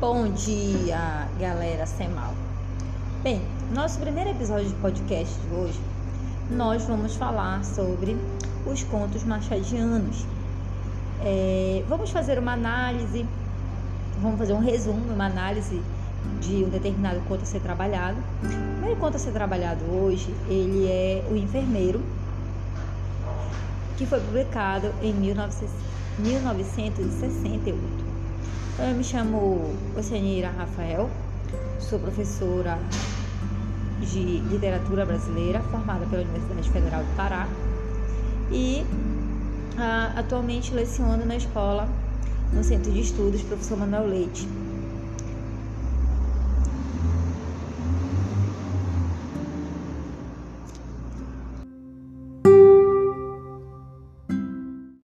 Bom dia, galera Semal. Bem, nosso primeiro episódio de podcast de hoje, nós vamos falar sobre os contos machadianos. É, vamos fazer uma análise, vamos fazer um resumo, uma análise de um determinado conto a ser trabalhado. O primeiro conto a ser trabalhado hoje, ele é O Enfermeiro, que foi publicado em 1968. Eu me chamo Oceanira Rafael, sou professora de literatura brasileira, formada pela Universidade Federal do Pará. E ah, atualmente leciono na escola, no Centro de Estudos Professor Manuel Leite,